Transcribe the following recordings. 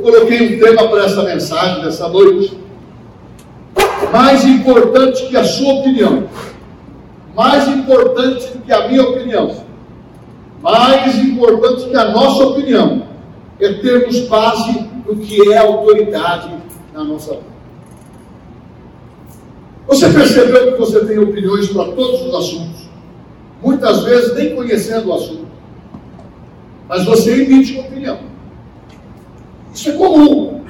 coloquei um tema para essa mensagem dessa noite. Mais importante que a sua opinião, mais importante que a minha opinião, mais importante que a nossa opinião, é termos base no que é autoridade na nossa vida. Você percebeu que você tem opiniões para todos os assuntos, muitas vezes nem conhecendo o assunto, mas você emite uma opinião. Isso é comum.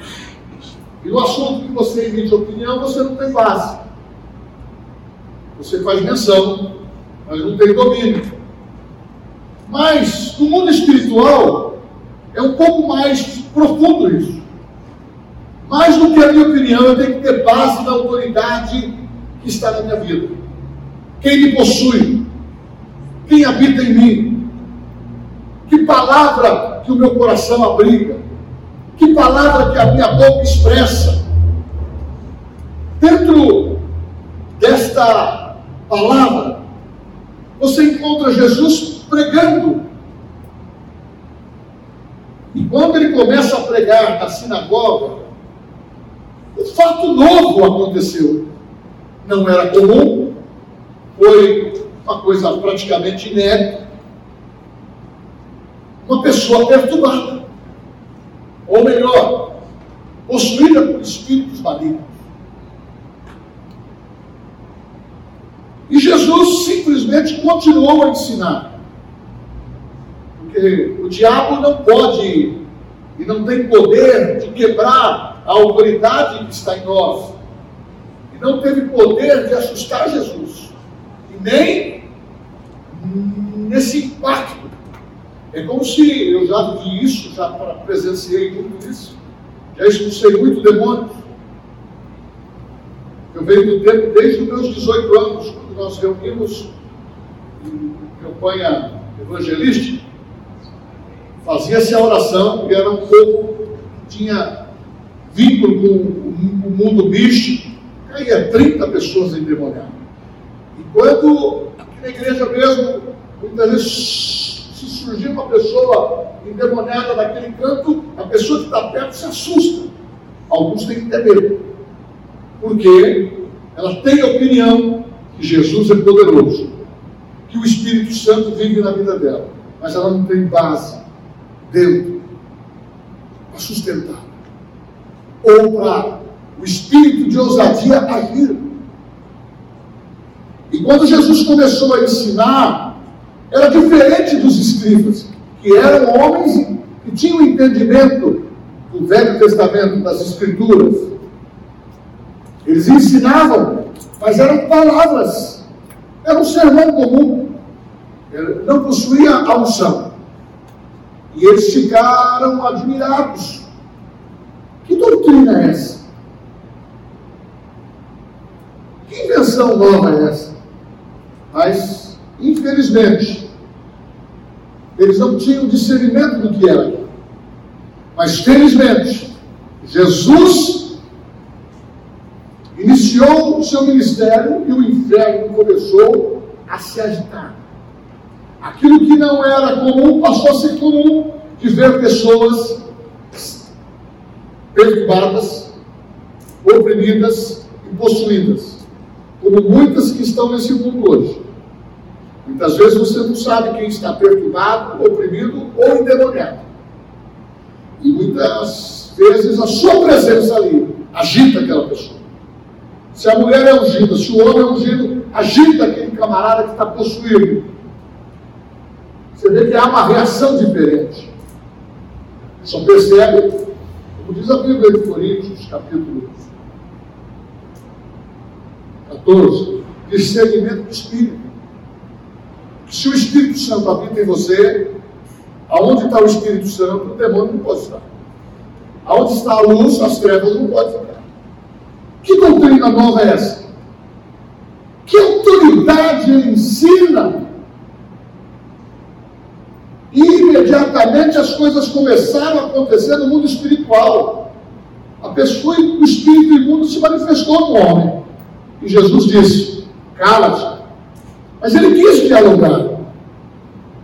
E no assunto que você emite opinião, você não tem base. Você faz menção, mas não tem domínio. Mas no mundo espiritual é um pouco mais profundo isso. Mais do que a minha opinião, eu tenho que ter base na autoridade que está na minha vida. Quem me possui? Quem habita em mim? Que palavra que o meu coração abriga? Que palavra que a minha boca expressa? Dentro desta palavra, você encontra Jesus pregando. E quando ele começa a pregar na sinagoga, um fato novo aconteceu. Não era comum, foi uma coisa praticamente inédita. Uma pessoa perturbada, ou melhor, possuída por espíritos malignos. E Jesus simplesmente continuou a ensinar. Porque o diabo não pode e não tem poder de quebrar a autoridade que está em nós. E não teve poder de assustar Jesus. E nem nesse impacto. É como se eu já vi isso, já presenciei muito isso, já expulsei muito demônios. Eu venho do tempo desde os meus 18 anos, quando nós reunimos em campanha evangelística, fazia-se a oração, e era um povo que tinha vínculo com o mundo místico, caía 30 pessoas endemoniadas. E quando, na igreja mesmo, muitas vezes se surgir uma pessoa endemoniada naquele canto, a pessoa que está perto se assusta. Alguns têm que ter medo. Porque ela tem a opinião que Jesus é poderoso, que o Espírito Santo vive na vida dela, mas ela não tem base dentro para sustentar ou para o espírito de ousadia agir. E quando Jesus começou a ensinar, era diferente dos escribas, que eram homens que tinham entendimento do Velho Testamento, das Escrituras. Eles ensinavam, mas eram palavras, era um sermão comum, não possuía a unção. E eles ficaram admirados. Que doutrina é essa? Que invenção nova é essa? Mas, infelizmente, eles não tinham discernimento do que era. Mas, felizmente, Jesus iniciou o seu ministério e o inferno começou a se agitar. Aquilo que não era comum passou a ser comum de ver pessoas perturbadas, oprimidas e possuídas, como muitas que estão nesse mundo hoje. Muitas vezes você não sabe quem está perturbado, oprimido ou endemoniado. E muitas vezes a sua presença ali agita aquela pessoa. Se a mulher é ungida, se o homem é ungido, agita aquele camarada que está possuído. Você vê que há uma reação diferente. Só percebe, como diz a Bíblia de Coríntios, capítulo 14, discernimento do Espírito. Se o Espírito Santo habita em você, aonde está o Espírito Santo, o demônio não pode estar. Aonde está a luz, as trevas não podem ficar. Que doutrina nova é essa? Que autoridade ele ensina e imediatamente as coisas começaram a acontecer no mundo espiritual. A pessoa, o espírito imundo se manifestou no homem. E Jesus disse: cala-te. Mas ele quis dialogar.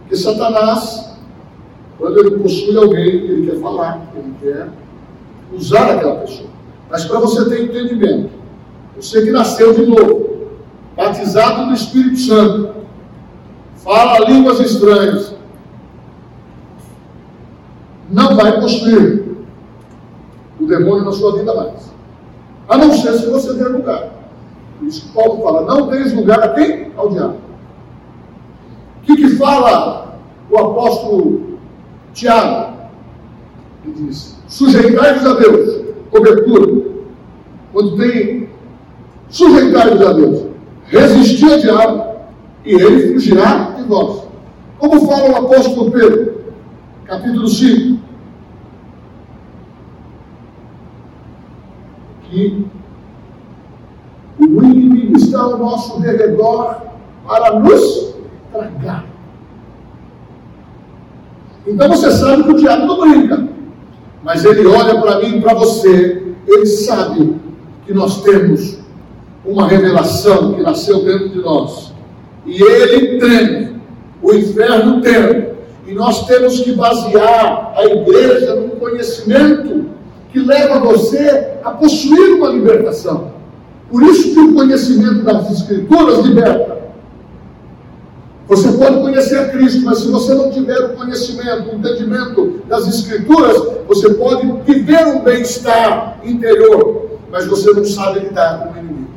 Porque Satanás, quando ele possui alguém, ele quer falar, ele quer usar aquela pessoa. Mas para você ter entendimento, você que nasceu de novo, batizado no Espírito Santo, fala línguas estranhas, não vai possuir o demônio na sua vida mais. A não ser se você der lugar. Por isso que Paulo fala, não deis lugar a quem? Ao diabo. Que, que fala o apóstolo Tiago? Ele diz, sujeitai-vos a Deus, cobertura. Quando tem sujeitai-vos a Deus, resistir ao diabo e ele fugirá de vós. Como fala o apóstolo Pedro, capítulo 5, que o inimigo está ao nosso redor para nos tragar. Então você sabe que o diabo não brinca, mas ele olha para mim e para você, ele sabe que nós temos uma revelação que nasceu dentro de nós. E ele treme, o inferno treme. E nós temos que basear a igreja no conhecimento que leva você a possuir uma libertação. Por isso que o conhecimento das Escrituras liberta. Você pode conhecer a Cristo, mas se você não tiver o conhecimento, o entendimento das Escrituras, você pode viver um bem-estar interior, mas você não sabe lidar com o inimigo.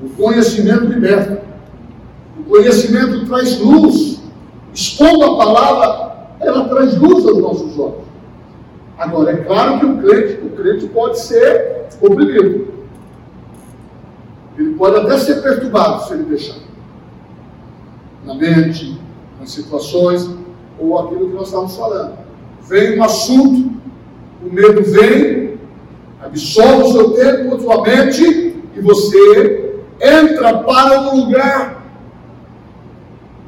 O conhecimento liberta. O conhecimento traz luz. Expondo a palavra, ela traz luz aos nossos olhos. Agora, é claro que o crente, o crente pode ser oprimido. Ele pode até ser perturbado se ele deixar. Na mente, nas situações, ou aquilo que nós estamos falando. Vem um assunto, o medo vem, absorve o seu tempo, a sua mente, e você entra para um lugar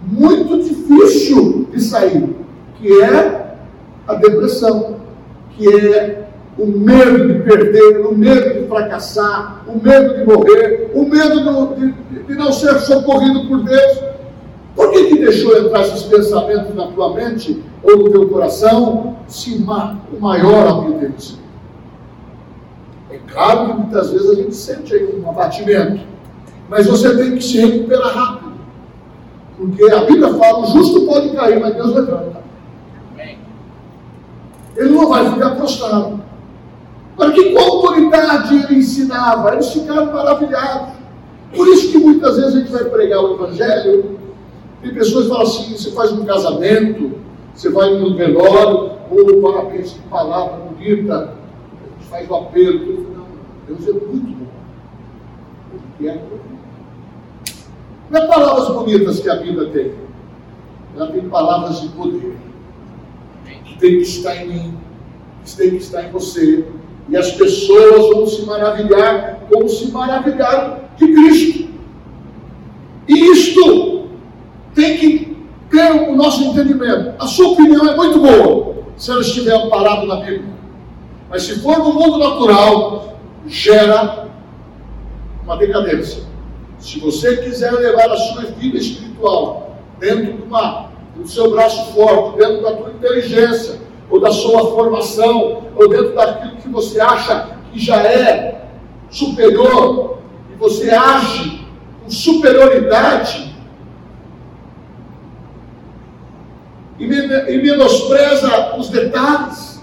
muito difícil de sair, que é a depressão que é o medo de perder, o medo de fracassar, o medo de morrer, o medo de, de, de não ser socorrido por Deus. Por que, que deixou entrar esses pensamentos na tua mente ou no teu coração se o maior em si? É claro que muitas vezes a gente sente aí um abatimento, mas você tem que se recuperar rápido. Porque a Bíblia fala: o justo pode cair, mas Deus levanta ele não vai ficar prostrado. Para que com autoridade ele ensinava? Eles ficaram maravilhados. Por isso que muitas vezes a gente vai pregar o Evangelho, tem pessoas que falam assim, você faz um casamento, você vai no velório, ou parabéns, que palavra bonita, faz o apelo, não, Deus é muito bom. Ele quer Não é palavras bonitas que a Bíblia tem, ela tem palavras de poder tem que estar em mim, isso tem que estar em você. E as pessoas vão se maravilhar como se maravilharam de Cristo. E isto tem que ter o nosso entendimento. A sua opinião é muito boa, se ela estiver amparada na Bíblia. Mas se for no mundo natural, gera uma decadência. Se você quiser levar a sua vida espiritual dentro de uma do seu braço forte, dentro da tua inteligência, ou da sua formação, ou dentro daquilo que você acha que já é superior, e você age com superioridade, e, menospreza os detalhes.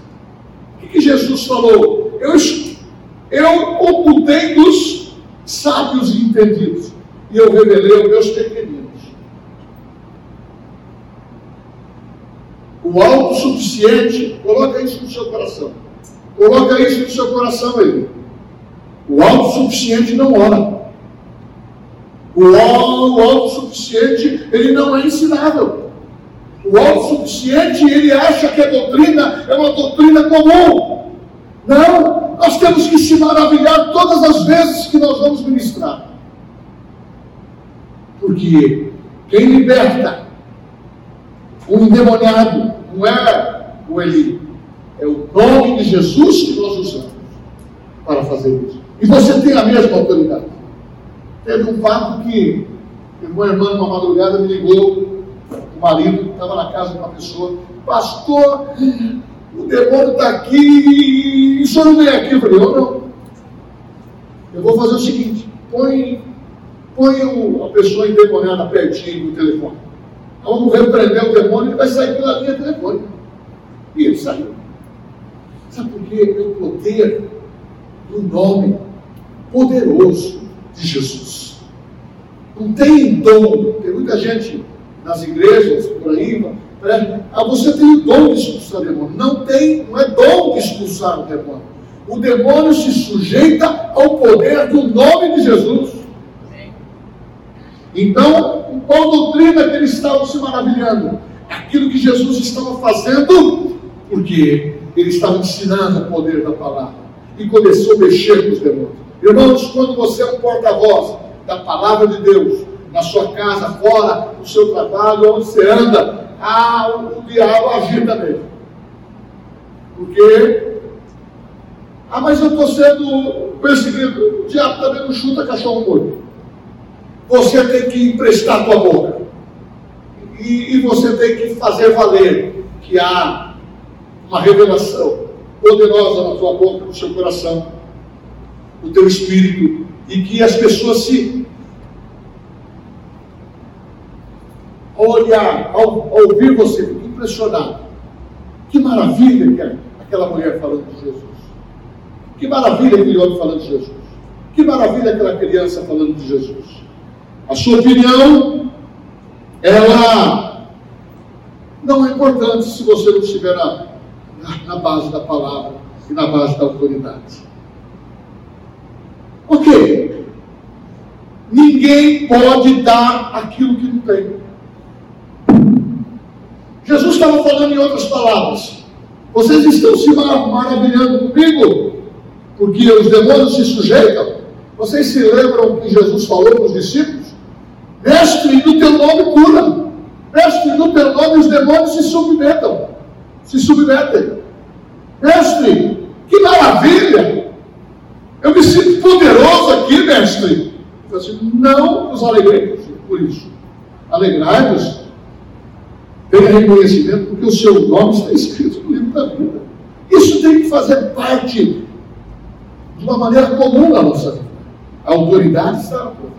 O que, que Jesus falou? Eu, eu ocultei dos sábios e entendidos, e eu revelei aos meus pequeninos. O autossuficiente, coloca isso no seu coração. Coloca isso no seu coração aí. O autossuficiente não ora. O autossuficiente, ele não é ensinável. O autossuficiente, ele acha que a doutrina é uma doutrina comum. Não, nós temos que se maravilhar todas as vezes que nós vamos ministrar. Porque quem liberta um endemoniado não é o Eli, é o nome de Jesus que nós usamos para fazer isso. E você tem a mesma autoridade. Teve um fato que uma irmã, numa madrugada, me ligou, o marido estava na casa de uma pessoa, pastor, o demônio está aqui e o senhor não vem aqui. Eu falei, eu não. Eu vou fazer o seguinte, põe, põe o, a pessoa endemoniada pertinho do telefone. Vamos repreender o demônio, ele vai sair pela linha telefônica. E ele saiu. Sabe por quê? É o poder do nome poderoso de Jesus. Não tem dom. Tem muita gente nas igrejas, por aí, ah, você tem o dom de expulsar o demônio. Não tem, não é dom de expulsar o demônio. O demônio se sujeita ao poder do nome de Jesus. Então, qual doutrina que eles estavam se maravilhando? Aquilo que Jesus estava fazendo, porque ele estava ensinando o poder da palavra. E começou a mexer com os demônios. Irmãos, quando você é um porta-voz da palavra de Deus, na sua casa, fora, no seu trabalho, onde você anda, ah, o, diabo agita nele. Porque, ah, mas eu estou sendo perseguido. O diabo também não chuta cachorro morto. Você tem que emprestar a tua boca. E, e você tem que fazer valer que há uma revelação poderosa na tua boca, no seu coração, no teu espírito, e que as pessoas se olhar, ao, ao ouvir você, fica impressionado. Que maravilha que é aquela mulher falando de Jesus. Que maravilha aquele homem falando de Jesus. Que maravilha aquela criança falando de Jesus. A sua opinião, ela não é importante se você não estiver na, na base da palavra e na base da autoridade. Ok. Ninguém pode dar aquilo que não tem. Estava falando em outras palavras. Vocês estão se maravilhando comigo? Porque os demônios se sujeitam? Vocês se lembram que Jesus falou para os discípulos? Mestre, no teu nome cura. Mestre, no teu nome os demônios se submetam. Se submetem. Mestre, que maravilha! Eu me sinto poderoso aqui, mestre. Eu assim, não nos alegremos por isso. Alegrai-vos tenha reconhecimento, porque o seu nome está escrito no livro da vida. Isso tem que fazer parte de uma maneira comum na nossa vida. A autoridade está na tua.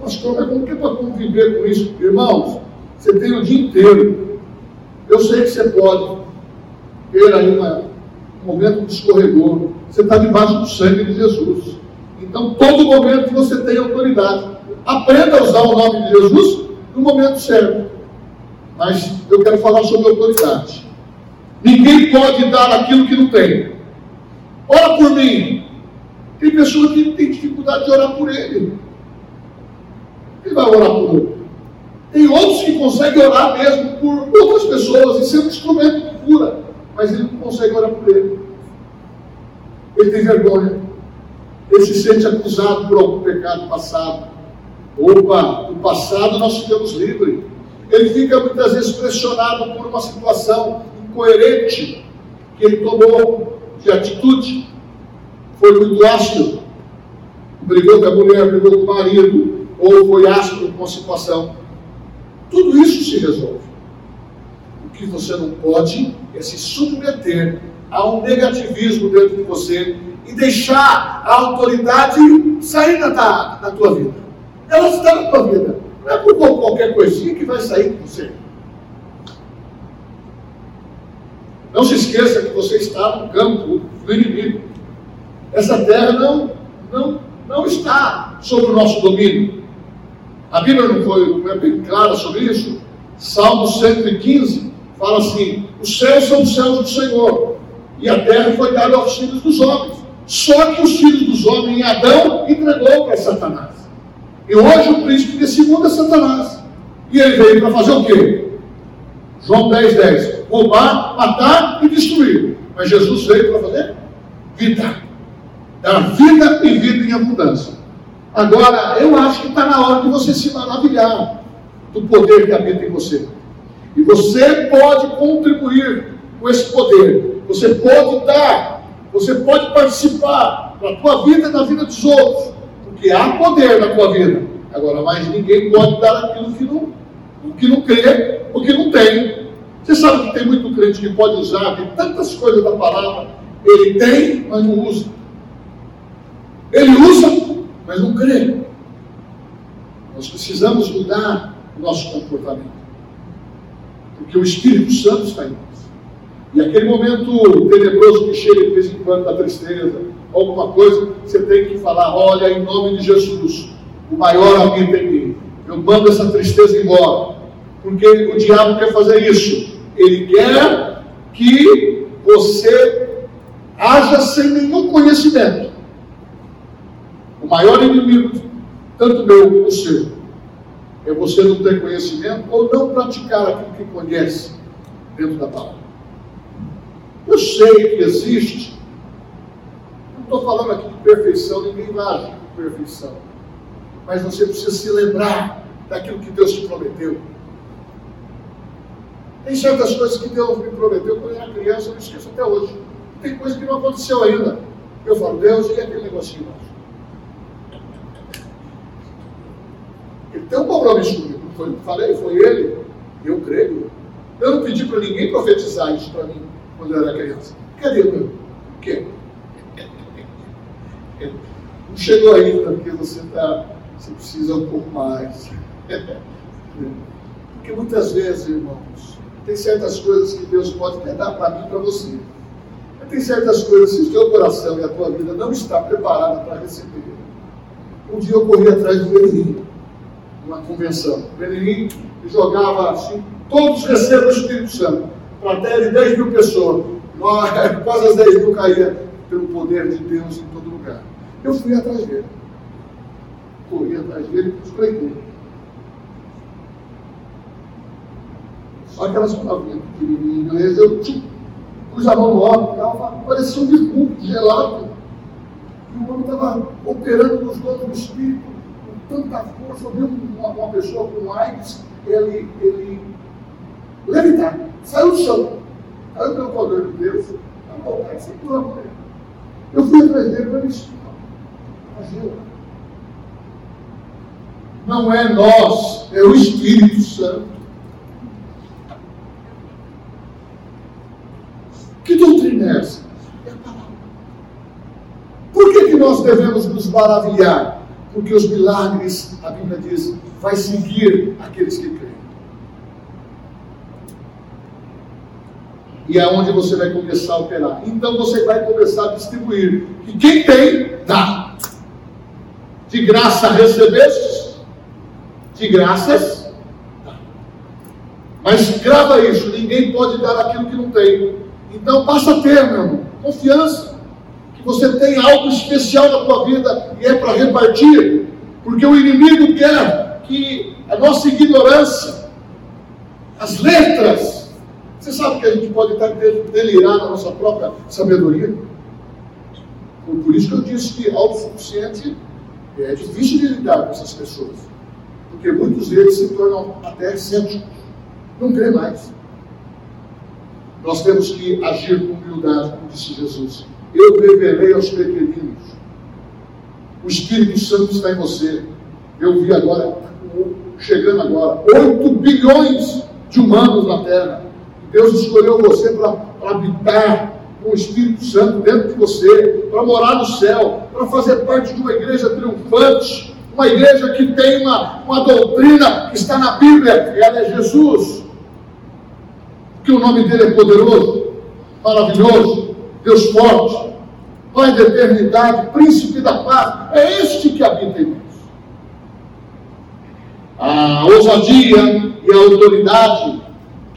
Mas como é, que é para conviver com isso? Irmãos, você tem o dia inteiro. Eu sei que você pode ter aí uma, um momento de escorredor. Você está debaixo do sangue de Jesus. Então, todo momento você tem autoridade. Aprenda a usar o nome de Jesus no momento certo mas eu quero falar sobre autoridade. Ninguém pode dar aquilo que não tem. Ora por mim. Tem pessoa que tem dificuldade de orar por ele. Ele vai orar por outro. Tem outros que conseguem orar mesmo por outras pessoas e um instrumento de cura, mas ele não consegue orar por ele. Ele tem vergonha. Ele se sente acusado por algum pecado passado. Opa, o passado nós ficamos livres ele fica muitas vezes pressionado por uma situação incoerente que ele tomou de atitude. Foi muito ácido, brigou com a mulher, brigou com o marido, ou foi ácido com a situação. Tudo isso se resolve. O que você não pode é se submeter a um negativismo dentro de você e deixar a autoridade sair da, da tua vida. Ela está na tua vida. Não é por qualquer coisinha que vai sair de você. Não se esqueça que você está no campo do inimigo. Essa terra não, não, não está sob o nosso domínio. A Bíblia não, foi, não é bem clara sobre isso. Salmo 115 fala assim: os céus são os céus do Senhor, e a terra foi dada aos filhos dos homens. Só que os filhos dos homens Adão entregou para Satanás. E hoje o príncipe desse mundo é Satanás. E ele veio para fazer o quê? João 10, 10. Roubar, matar e destruir. Mas Jesus veio para fazer vida. Dar vida e vida em abundância. Agora, eu acho que está na hora de você se maravilhar do poder que habita em você. E você pode contribuir com esse poder. Você pode dar. Você pode participar da tua vida e da vida dos outros porque há poder na tua vida. Agora, mas ninguém pode dar aquilo que não, que não crê, porque não tem. Você sabe que tem muito crente que pode usar de tantas coisas da palavra, ele tem, mas não usa. Ele usa, mas não crê. Nós precisamos mudar o nosso comportamento. Porque o Espírito Santo está em nós. E aquele momento tenebroso que chega de vez em quando da tristeza, alguma coisa, você tem que falar: olha, em nome de Jesus, o maior habita em mim. Eu mando essa tristeza embora. Porque o diabo quer fazer isso. Ele quer que você haja sem nenhum conhecimento. O maior inimigo, tanto meu como seu, é você não ter conhecimento ou não praticar aquilo que conhece dentro da palavra. Eu sei que existe, estou falando aqui de perfeição, ninguém vai de perfeição, mas você precisa se lembrar daquilo que Deus te prometeu. Tem certas coisas que Deus me prometeu quando eu era criança, eu não esqueço até hoje. Tem coisa que não aconteceu ainda. Eu falo, Deus, e aquele negocinho lá? Ele tem um compromisso comigo. Foi, falei, foi ele. Eu creio. Eu não pedi para ninguém profetizar isso para mim quando eu era criança. Cadê meu? O quê? Não chegou ainda, porque você, tá, você precisa um pouco mais. Porque muitas vezes, irmãos, tem certas coisas que Deus pode até dar para mim e para você. Mas tem certas coisas que o teu coração e a tua vida não está preparada para receber. Um dia eu corri atrás do Benin uma convenção. O Benerim jogava assim, todos recebam o Espírito Santo, plateia de 10 mil pessoas. Nós, quase as 10 mil caíam pelo poder de Deus em todo lugar. Eu fui atrás dele. Corri atrás dele e espreitei. Só aquelas palavrinhas pequenininhas eu tipo, pus a mão no homem, parecia um bicudo gelado. E o homem estava operando nos dons do Espírito tanta força. Eu vi uma, uma pessoa com AIDS, ele, ele levitar, saiu do chão, caiu pelo poder de Deus, a voltar, sem plano. Eu fui atrás dele para me Imagina. Não é nós, é o Espírito Santo. Que doutrina é essa? É a palavra. Por que, que nós devemos nos maravilhar? porque os milagres, a Bíblia diz, vai seguir aqueles que creem. E é onde você vai começar a operar. Então você vai começar a distribuir. E quem tem, dá. De graça recebestes, de graças, dá. Mas grava isso, ninguém pode dar aquilo que não tem. Então passa a ter, meu irmão, confiança que você tem algo especial na tua vida e é para repartir, porque o inimigo quer que a nossa ignorância, as letras, você sabe que a gente pode estar delirar na nossa própria sabedoria. Por isso que eu disse que autossuficiente é difícil de lidar com essas pessoas, porque muitos deles se tornam até céticos, não crê mais. Nós temos que agir com humildade, como disse Jesus eu revelei aos pequeninos. O Espírito Santo está em você. Eu vi agora, chegando agora, 8 bilhões de humanos na Terra. Deus escolheu você para habitar com o Espírito Santo dentro de você, para morar no céu, para fazer parte de uma igreja triunfante, uma igreja que tem uma, uma doutrina que está na Bíblia, ela é Jesus. Que o nome dele é poderoso, maravilhoso, Deus forte, Pai da eternidade, príncipe da paz, é este que habita em nós. A ousadia e a autoridade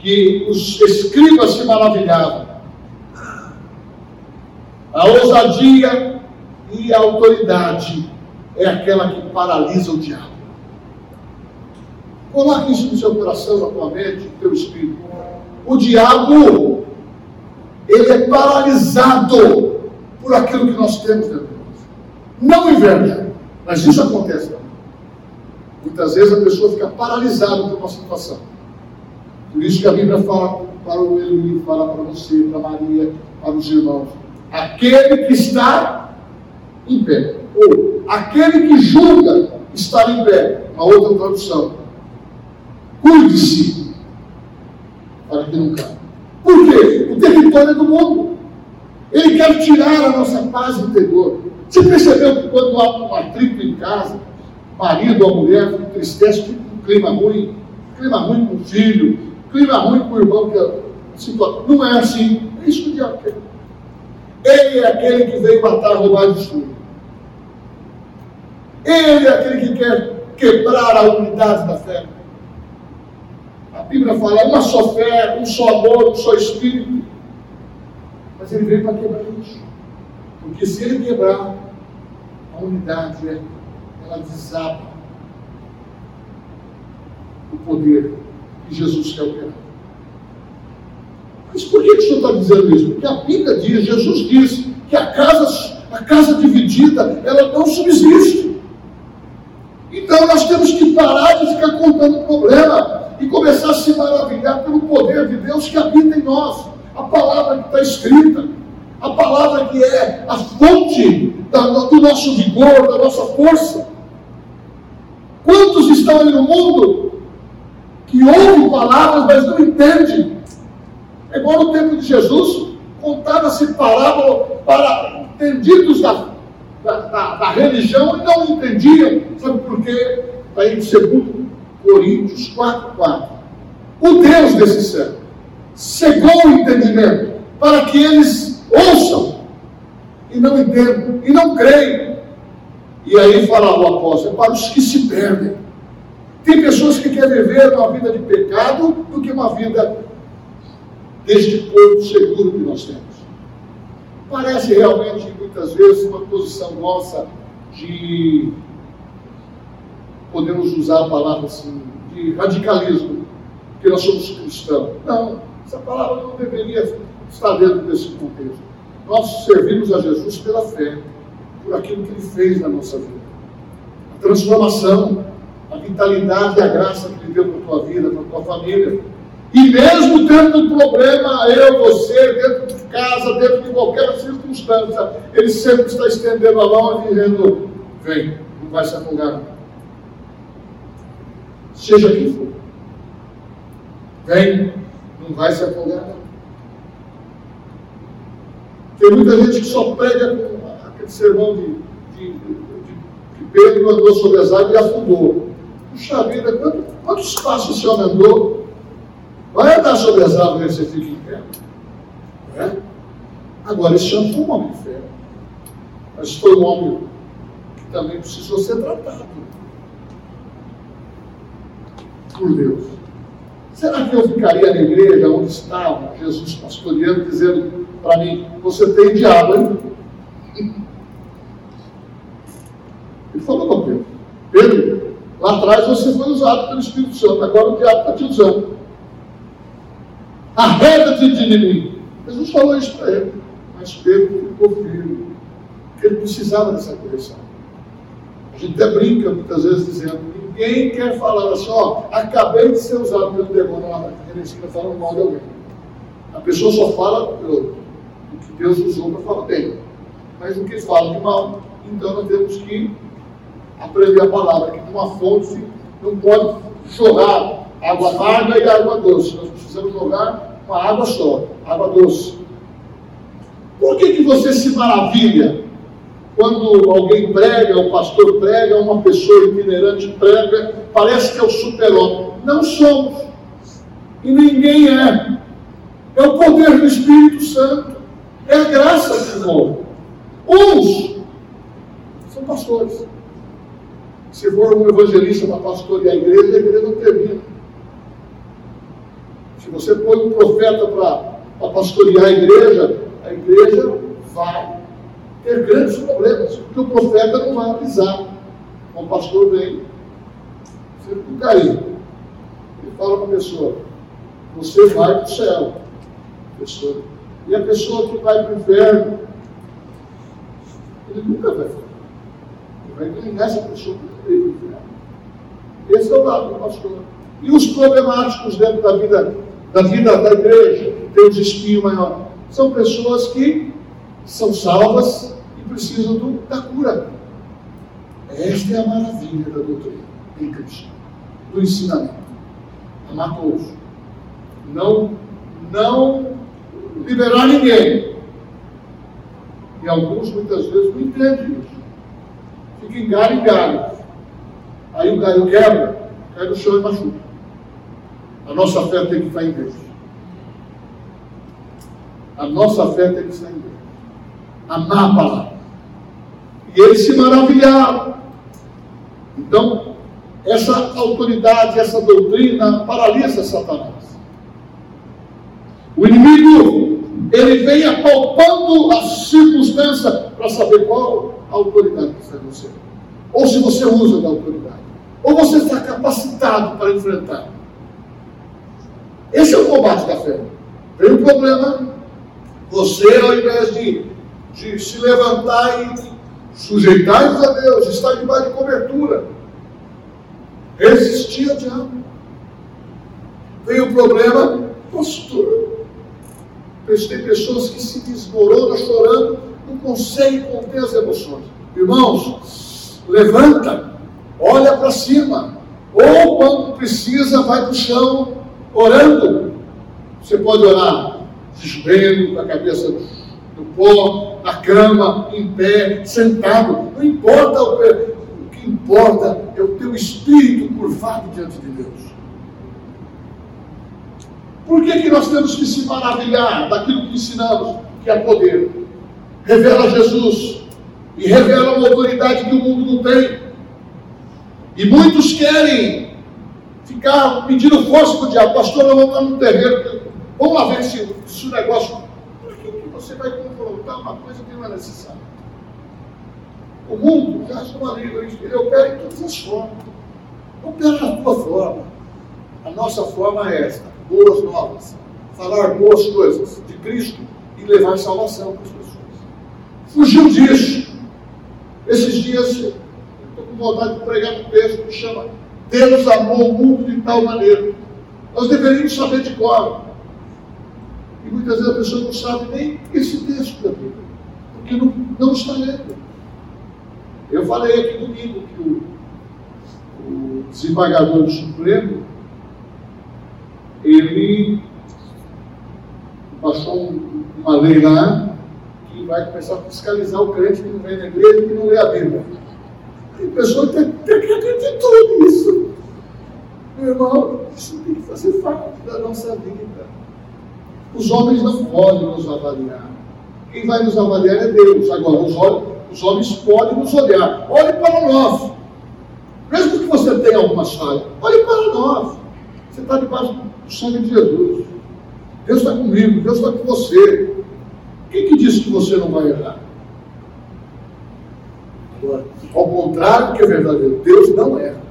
que os escribas se maravilhavam. A ousadia e a autoridade é aquela que paralisa o diabo. Coloque isso no seu coração, na tua mente, no teu espírito. O diabo ele é paralisado por aquilo que nós temos dentro de nós. Não inveja, mas isso acontece. Muitas vezes a pessoa fica paralisada por uma situação. Por isso que a Bíblia fala para o Eli, fala para você, para Maria, para os irmãos. Aquele que está em pé, ou aquele que julga estar em pé, uma outra tradução. Cuide-se para que não cabe. Por quê? O território é do mundo. Ele quer tirar a nossa paz interior. Você percebeu que quando há um atrito em casa, marido ou mulher entristece, fica um clima ruim, clima ruim com o filho, clima ruim com o irmão que é Não é assim. É isso que o diabo quer. Ele é aquele que veio matar, roubar e destruir. Ele é aquele que quer quebrar a unidade da fé. A Bíblia fala uma só fé, um só amor, um só espírito. Mas ele veio para quebrar isso. Porque se ele quebrar, a unidade, ela desaba o poder que Jesus quer operar. Mas por que, que o senhor está dizendo isso? Porque a Bíblia diz, Jesus diz, que a casa, a casa dividida, ela não subsiste. Então nós temos que parar de ficar contando problema e começar a se maravilhar pelo poder de Deus que habita em nós. A palavra que está escrita, a palavra que é a fonte do nosso vigor, da nossa força. Quantos estão aí no mundo que ouvem palavras, mas não entendem? É igual no tempo de Jesus, contava-se parábola para entendidos da, da, da, da, religião e não entendiam. Sabe por quê? Está aí em 2 Coríntios 4,4. O Deus desse céu cegou o entendimento para que eles ouçam e não entendam e não creem. E aí fala o apóstolo, é para os que se perdem. Tem pessoas que querem viver uma vida de pecado do que uma vida deste povo seguro que nós temos. Parece realmente, muitas vezes, uma posição nossa de, podemos usar a palavra assim, de radicalismo, que nós somos cristãos. Não, essa palavra não deveria estar dentro desse contexto. Nós servimos a Jesus pela fé, por aquilo que Ele fez na nossa vida. A transformação, a vitalidade e a graça que Ele deu para a tua vida, para a tua família. E mesmo tendo um problema, eu, você, dentro de casa, dentro de qualquer circunstância, Ele sempre está estendendo a mão e dizendo: Vem, não vai se afogar. Seja quem for. Vem, não vai se afogar. Tem muita gente que só prega aquele sermão de, de, de, de Pedro andou sobre as águas e afundou. Puxa vida, quantos, quantos passos o senhor andou? Vai andar sobre as águas e você fica em pé. É? Agora, esse chama foi um homem de fé. Mas foi um homem que também precisou ser tratado por Deus. Será que eu ficaria na igreja onde estava Jesus pastoreando, dizendo para mim: Você tem diabo, hein? Ele falou para Pedro: Pedro, lá atrás você foi usado pelo Espírito Santo, agora o diabo está te usando. Arreda-te de mim. Jesus falou isso para ele, mas Pedro ficou firme, ele precisava dessa correção. A gente até brinca muitas vezes dizendo: ninguém quer falar assim, ó, acabei de ser usado pelo demônio lá na esquina falando mal de alguém. A pessoa só fala o que Deus usou para falar bem. Mas o que fala de mal, então nós temos que aprender a palavra, que de uma fonte não pode jorrar água amarga e água doce. Nós precisamos jogar uma água só, água doce. Por que, que você se maravilha quando alguém prega, o pastor prega, uma pessoa itinerante prega, parece que é o super-homem. Não somos. E ninguém é. É o poder do Espírito Santo. É a graça que move. Uns são pastores. Se for um evangelista para pastorear a igreja, a igreja não termina. Se você põe um profeta para, pastorear a igreja, a igreja vai ter grandes problemas, porque o profeta não vai avisar. O pastor vem, você não cair. Ele fala para a pessoa, você vai para o céu. Pessoa. E a pessoa que vai para o inferno, ele nunca vai ficar. Vai pessoa para o inferno. Esse é o lado do pastor. E os problemáticos dentro da vida da vida da igreja, tem os espinhos maiores, são pessoas que são salvas e precisam do, da cura. Esta é a maravilha da doutrina em Cristo, do ensinamento. Amar todos. Não não liberar ninguém. E alguns muitas vezes não entendem isso. Fica em galho em galho. Aí o galho quebra, cai no chão e machuca. A nossa fé tem que estar em Deus. A nossa fé tem que estar em Deus. Amar a palavra. E eles se maravilharam. Então, essa autoridade, essa doutrina paralisa Satanás. O inimigo, ele vem apalpando a circunstância para saber qual a autoridade que está em você. Ou se você usa da autoridade. Ou você está capacitado para enfrentar. Esse é o combate da fé. Tem um problema. Você, ao invés de, de se levantar e sujeitar-vos a Deus, está debaixo de cobertura. Resistir ao diabo. Tem o problema, pastor. Tem pessoas que se desmoronam chorando, não conseguem conter as emoções. Irmãos, levanta, olha para cima. Ou quando precisa, vai para o chão, orando. Você pode orar de joelho, com a cabeça no pó, na cama, em pé, sentado. Não importa o, que importa é o teu espírito curvado diante de Deus. Por que, que nós temos que se maravilhar daquilo que ensinamos, que é poder? Revela Jesus e revela uma autoridade que o mundo não tem. E muitos querem ficar pedindo força para o diabo. Pastor, eu vou estar no terreno. Vamos lá ver se, se o negócio. Por que, você vai confrontar uma coisa que não é necessária? O mundo está uma língua, ele opera em todas as formas. Opera na tua forma. A nossa forma é esta boas novas, falar boas coisas de Cristo e levar salvação para as pessoas. Fugiu disso. Esses dias, eu estou com vontade de pregar um texto que chama Deus amou o mundo de tal maneira. Nós deveríamos saber de cor. E muitas vezes a pessoa não sabe nem esse texto da Bíblia, porque não, não está lendo. Eu falei aqui domingo que o, o desembargador do Supremo ele passou uma lei lá vai começar a fiscalizar o crente que não vem na igreja e que não lê a Bíblia. Tem pessoa que acreditou nisso. Meu irmão, isso tem que fazer parte da nossa vida. Os homens não podem nos avaliar. Quem vai nos avaliar é Deus. Agora, os, homens, os homens podem nos olhar. Olhe para nós. Mesmo que você tenha algumas falhas, olhe para nós. Você está debaixo do sangue de Jesus. Deus está comigo, Deus está com você. Quem que disse que você não vai errar? Ao contrário do que é verdadeiro, Deus não erra.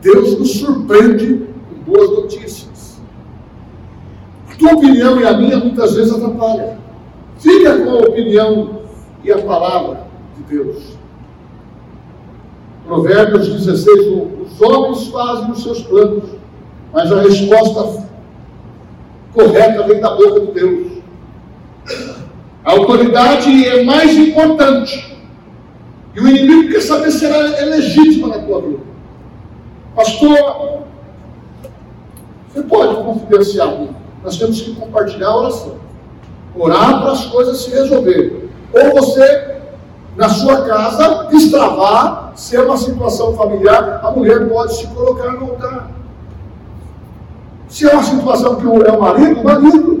Deus nos surpreende com boas notícias. A tua opinião e a minha muitas vezes atrapalham. Fica com a opinião e a palavra de Deus. Provérbios 16, 1. Os homens fazem os seus planos, mas a resposta correta vem da boca de Deus. A autoridade é mais importante. E o inimigo quer saber se ela é legítima na tua vida. Pastor, você pode confidenciar comigo. Nós temos que compartilhar a oração. Orar para as coisas se resolverem. Ou você na sua casa, destravar, se é uma situação familiar, a mulher pode se colocar no altar. Se é uma situação que é o marido, o marido.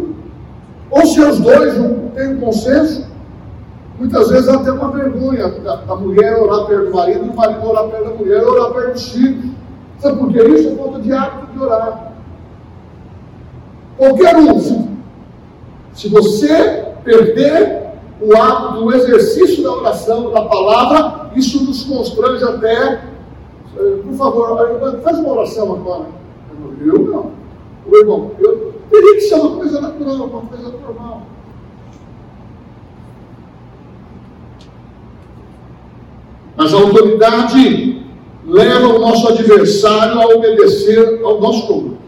Ou se os dois têm um consenso, muitas vezes até uma vergonha da, da mulher orar perto do marido e o marido orar perto da mulher, orar perto dos filhos. Sabe por que isso? É falta de hábito de orar. Qualquer um, se você perder o ato do exercício da oração, da palavra, isso nos constrange até. Eh, por favor, faz uma oração agora. Eu não. O irmão, eu teria que ser uma coisa natural, uma coisa normal. Mas a autoridade leva o nosso adversário a obedecer ao nosso comando.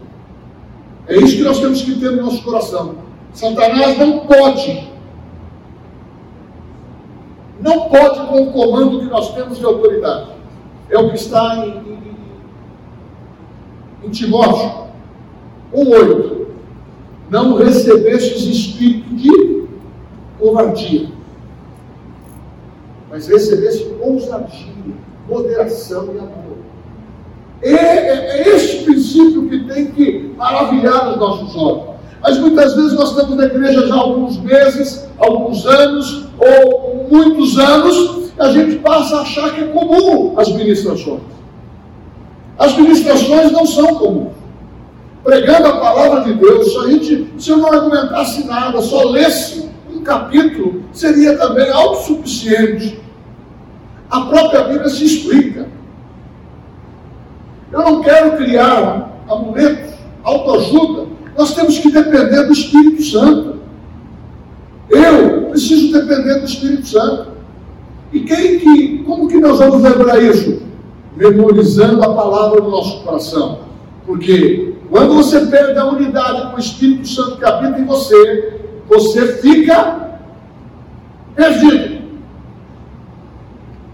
É isso que nós temos que ter no nosso coração. Satanás não pode não pode com o comando que nós temos de autoridade. É o que está em, em, em Timóteo 1,8. Não recebestes espírito de covardia, mas recebeste ousadia, moderação e amor. É, é, é este princípio que tem que maravilhar os nossos olhos. Mas muitas vezes nós estamos na igreja já há alguns meses, alguns anos, ou muitos anos, e a gente passa a achar que é comum as ministrações. As ministrações não são comuns. Pregando a palavra de Deus, se a gente, se eu não argumentasse nada, só lesse um capítulo, seria também autossuficiente. A própria Bíblia se explica. Eu não quero criar amuletos, autoajuda. Nós temos que depender do Espírito Santo. Eu preciso depender do Espírito Santo. E quem que, como que nós vamos lembrar isso? Memorizando a palavra no nosso coração. Porque quando você perde a unidade com o Espírito Santo que habita em você, você fica perdido.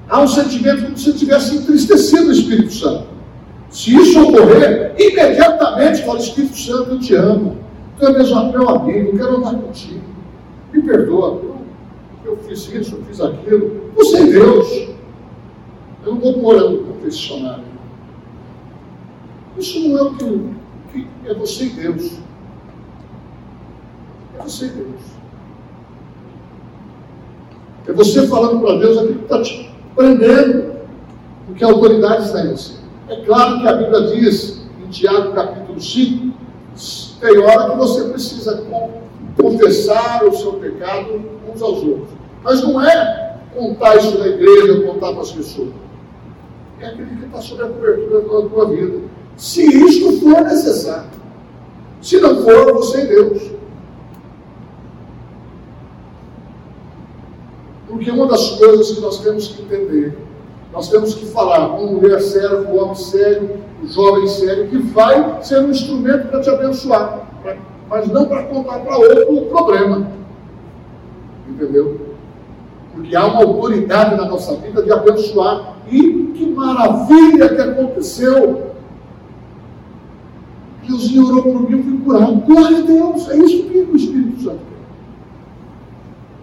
Há um sentimento como se tivesse entristecido o Espírito Santo. Se isso ocorrer, imediatamente fala, Espírito Santo, eu te amo. Tu é meu amigo, eu quero andar contigo. Me perdoa, eu, fiz isso, eu fiz aquilo. Você é Deus. Eu não vou pôr no confessionário. Isso não é o que, que é você e Deus. É você e Deus. É você falando para Deus aquilo que está te prendendo, porque a autoridade está em você. É claro que a Bíblia diz, em Tiago capítulo 5, tem hora que você precisa confessar o seu pecado uns aos outros. Mas não é contar isso na igreja, contar para as pessoas. É aquele que está sob a cobertura da tua vida. Se isto for necessário. Se não for, você é Deus. Porque uma das coisas que nós temos que entender nós temos que falar com mulher séria, com homem sério, com jovem sério, que vai ser um instrumento para te abençoar, mas não para contar para outro o problema. Entendeu? Porque há uma autoridade na nossa vida de abençoar. E que maravilha que aconteceu! Deusinho orou por mim, eu fui curado. Glória a Deus! É isso que o Espírito Santo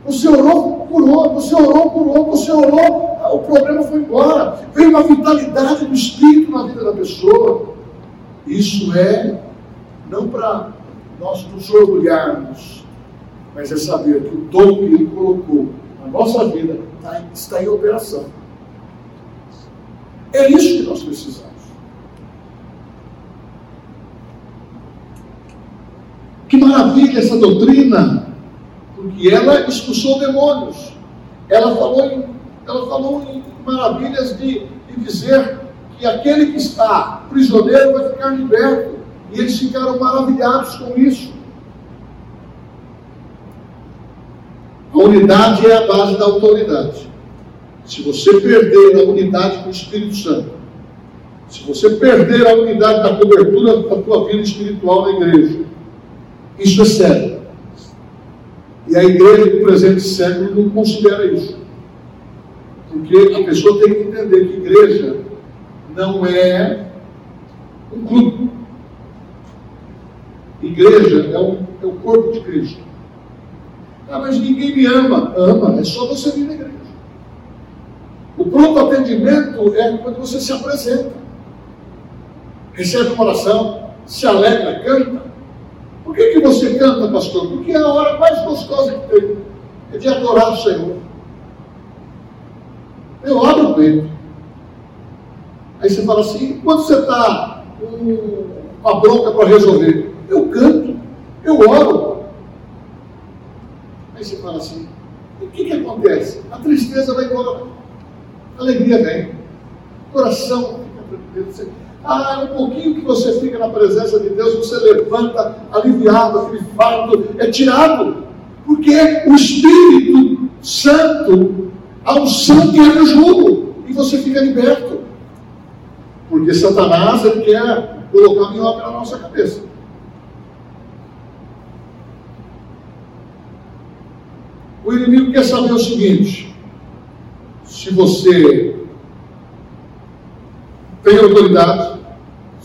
você orou, curou, você orou, curou, você orou, o problema foi embora. Veio uma vitalidade do Espírito na vida da pessoa. Isso é não para nós nos orgulharmos, mas é saber que o dom que Ele colocou na nossa vida está, está em operação. É isso que nós precisamos. Que maravilha essa doutrina porque ela expulsou demônios. Ela falou em, ela falou em maravilhas de, de dizer que aquele que está prisioneiro vai ficar liberto. E eles ficaram maravilhados com isso. A unidade é a base da autoridade. Se você perder a unidade com o Espírito Santo, se você perder a unidade da cobertura da tua vida espiritual na igreja, isso é sério. E a igreja do presente século não considera isso. Porque a pessoa tem que entender que igreja não é um clube. Igreja é, um, é o corpo de Cristo. Ah, mas ninguém me ama. Ama, é só você vir na igreja. O pronto atendimento é quando você se apresenta. Recebe uma oração, se alegra, canta. Por que, que você canta, pastor? Porque é a hora mais gostosa que tem. É de adorar o Senhor. Eu abro o peito. Aí você fala assim, quando você está com uma bronca para resolver, eu canto, eu oro. Aí você fala assim, o que, que acontece? A tristeza vai embora, a alegria vem, o coração fica tranquilo. Ah, um pouquinho que você fica na presença de Deus, você levanta aliviado, aquele é tirado. Porque o Espírito Santo, a unção que é o jugo, e você fica liberto. Porque Satanás ele quer colocar minhoca na nossa cabeça. O inimigo quer saber o seguinte: se você tem autoridade,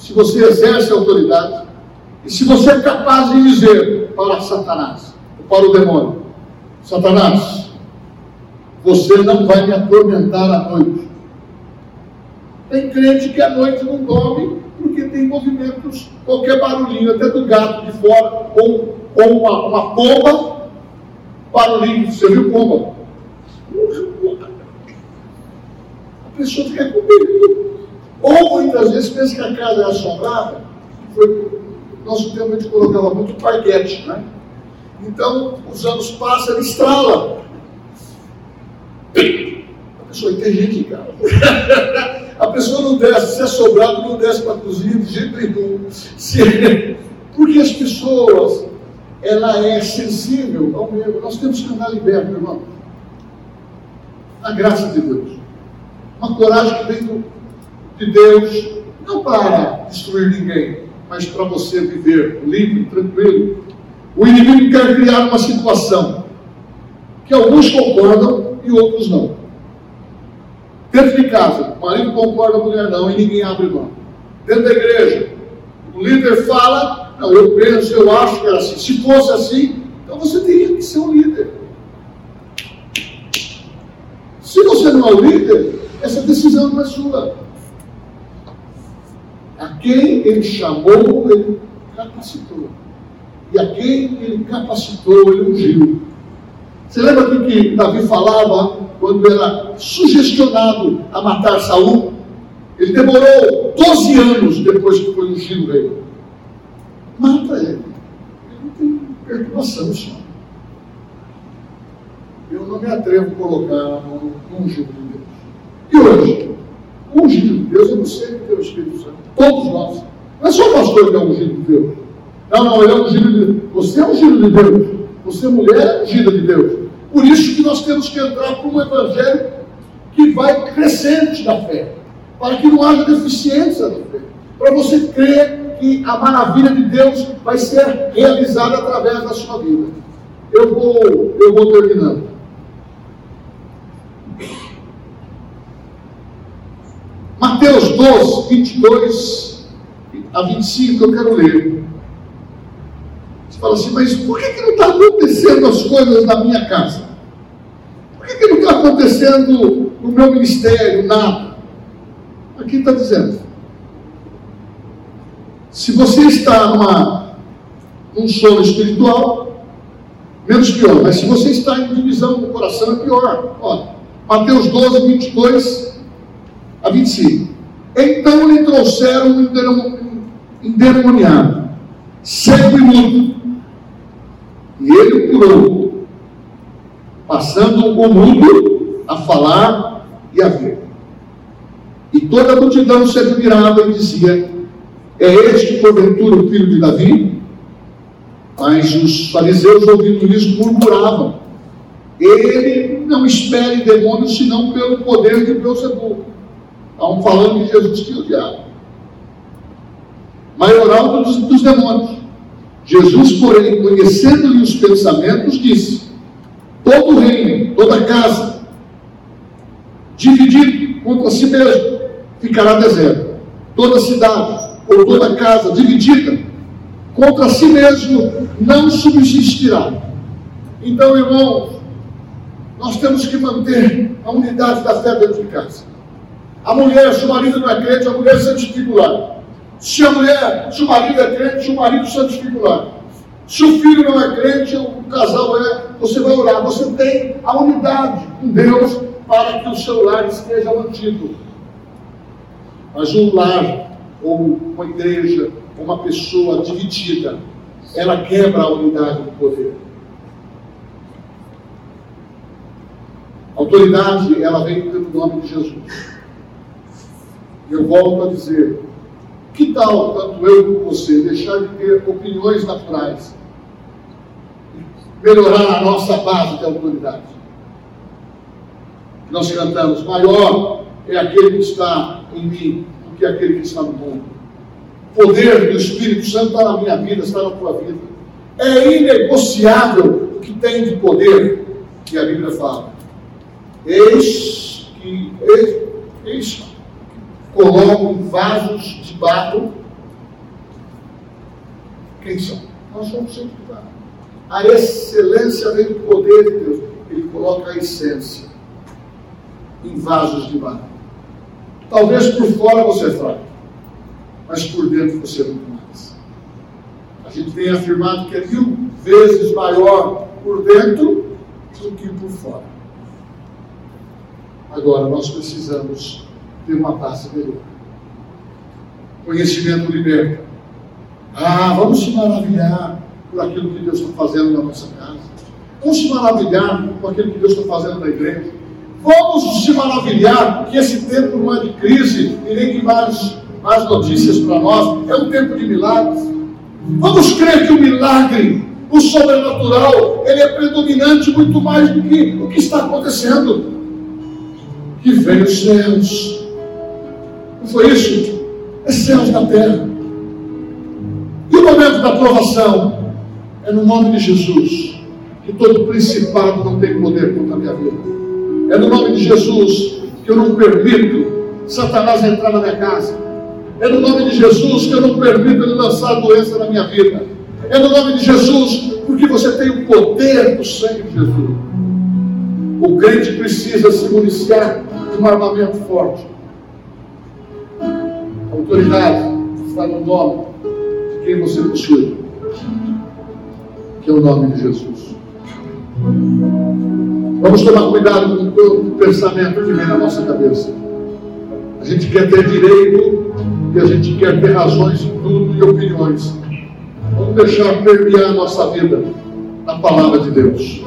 se você exerce autoridade, e se você é capaz de dizer, para Satanás, para o demônio: Satanás, você não vai me atormentar à noite. Tem crente que à noite não dorme porque tem movimentos, qualquer barulhinho, até do gato de fora, ou, ou uma, uma pomba, barulhinho, você viu pomba? A pessoa fica com medo. Ou muitas vezes pensa que a casa é assombrada, foi, nosso tempo a gente colocava muito parquete, né? Então, os anos passam, ele estrala. A pessoa tem gente, cara. A pessoa não desce, se é sobrado, não desce para a cozinha de jeito nenhum. Se... Porque as pessoas, ela é sensível ao medo. Nós temos que andar liberto, irmão. A graça de Deus. Uma coragem que vem de Deus, não para destruir ninguém, mas para você viver livre, tranquilo. O inimigo quer criar uma situação que alguns concordam e outros não. Dentro de casa, o marido concorda, a mulher não, e ninguém abre mão. Dentro da igreja, o líder fala, não, eu penso, eu acho que era assim. Se fosse assim, então você teria que ser um líder. Se você não é o líder, essa decisão não é sua. Quem ele chamou, ele capacitou. E a quem ele capacitou, ele ungiu. Você lembra do que Davi falava quando era sugestionado a matar Saul? Ele demorou 12 anos depois que foi ungido rei. Mata ele. Ele não tem perturbação só. Eu não me atrevo a colocar no ungido de Deus. E hoje, o ungido de Deus, eu não sei que tem o Espírito Santo. Todos nós. Não é só pastor que é ungido de Deus. Não, não, ele é ungido de Deus. Você é ungido de Deus. Você, mulher, é ungida de Deus. Por isso que nós temos que entrar para um evangelho que vai crescente da fé, para que não haja deficiência da fé, para você crer que a maravilha de Deus vai ser realizada através da sua vida. Eu vou, eu vou terminando. Mateus 12, 22 a 25, eu quero ler. Você fala assim, mas por que, que não está acontecendo as coisas na minha casa? Por que, que não está acontecendo no meu ministério? Nada. Aqui está dizendo. Se você está numa, num sono espiritual, menos pior. Mas se você está em divisão do coração, é pior. Olha, Mateus 12, 22 a 25. Então lhe trouxeram um endemoniado, cego e mudo, e ele curou, passando o mundo a falar e a ver. E toda a multidão se admirava e dizia: É este, porventura, o filho de Davi? Mas os fariseus, ouvindo isso, murmuravam: Ele não espere demônios senão pelo poder de Beuzebu. Estavam falando que Jesus tinha o diabo. Maioral dos, dos demônios. Jesus, porém, conhecendo-lhe os pensamentos, disse: Todo reino, toda casa, dividido contra si mesmo, ficará deserto. Toda cidade ou toda casa dividida contra si mesmo não subsistirá. Então, irmãos, nós temos que manter a unidade da fé dentro de casa. A mulher, se o marido não é crente, a mulher santifica o lar. Se a mulher, se o marido é crente, o marido santifica o lar. Se o filho não é crente, o casal é, você vai orar. Você tem a unidade com Deus para que o seu lar esteja mantido. Mas um lar, ou uma igreja, ou uma pessoa dividida, ela quebra a unidade do poder. A autoridade, ela vem pelo nome de Jesus. Eu volto a dizer, que tal, tanto eu como você, deixar de ter opiniões naturais, melhorar a nossa base de autoridade? Nós cantamos, maior é aquele que está em mim do que aquele que está no mundo. O poder do Espírito Santo está na minha vida, está na tua vida. É inegociável o que tem de poder que a Bíblia fala. Eis que, eis, eis colocam vasos de barro. Quem são? Nós somos santificados. A excelência vem do poder de Deus. Ele coloca a essência em vasos de barro. Talvez por fora você é fraco, mas por dentro você é muito mais. A gente tem afirmado que é mil vezes maior por dentro do que por fora. Agora nós precisamos ter uma base melhor. Conhecimento liberta. Ah, vamos se maravilhar por aquilo que Deus está fazendo na nossa casa. Vamos se maravilhar com aquilo que Deus está fazendo na igreja. Vamos se maravilhar que esse tempo não é de crise e nem de mais, mais notícias para nós. É um tempo de milagres. Vamos crer que o milagre, o sobrenatural, ele é predominante muito mais do que o que está acontecendo. Que vem os céus. Não foi isso? É céus na terra. E o momento da provação é no nome de Jesus que todo principado não tem poder contra a minha vida. É no nome de Jesus que eu não permito Satanás entrar na minha casa. É no nome de Jesus que eu não permito ele lançar a doença na minha vida. É no nome de Jesus, porque você tem o poder do sangue de Jesus. O crente precisa se municiar de um armamento forte. Autoridade está no nome de quem você possui, que é o nome de Jesus. Vamos tomar cuidado com todo pensamento que vem na nossa cabeça. A gente quer ter direito e a gente quer ter razões em tudo e opiniões. Vamos deixar permear a nossa vida a palavra de Deus.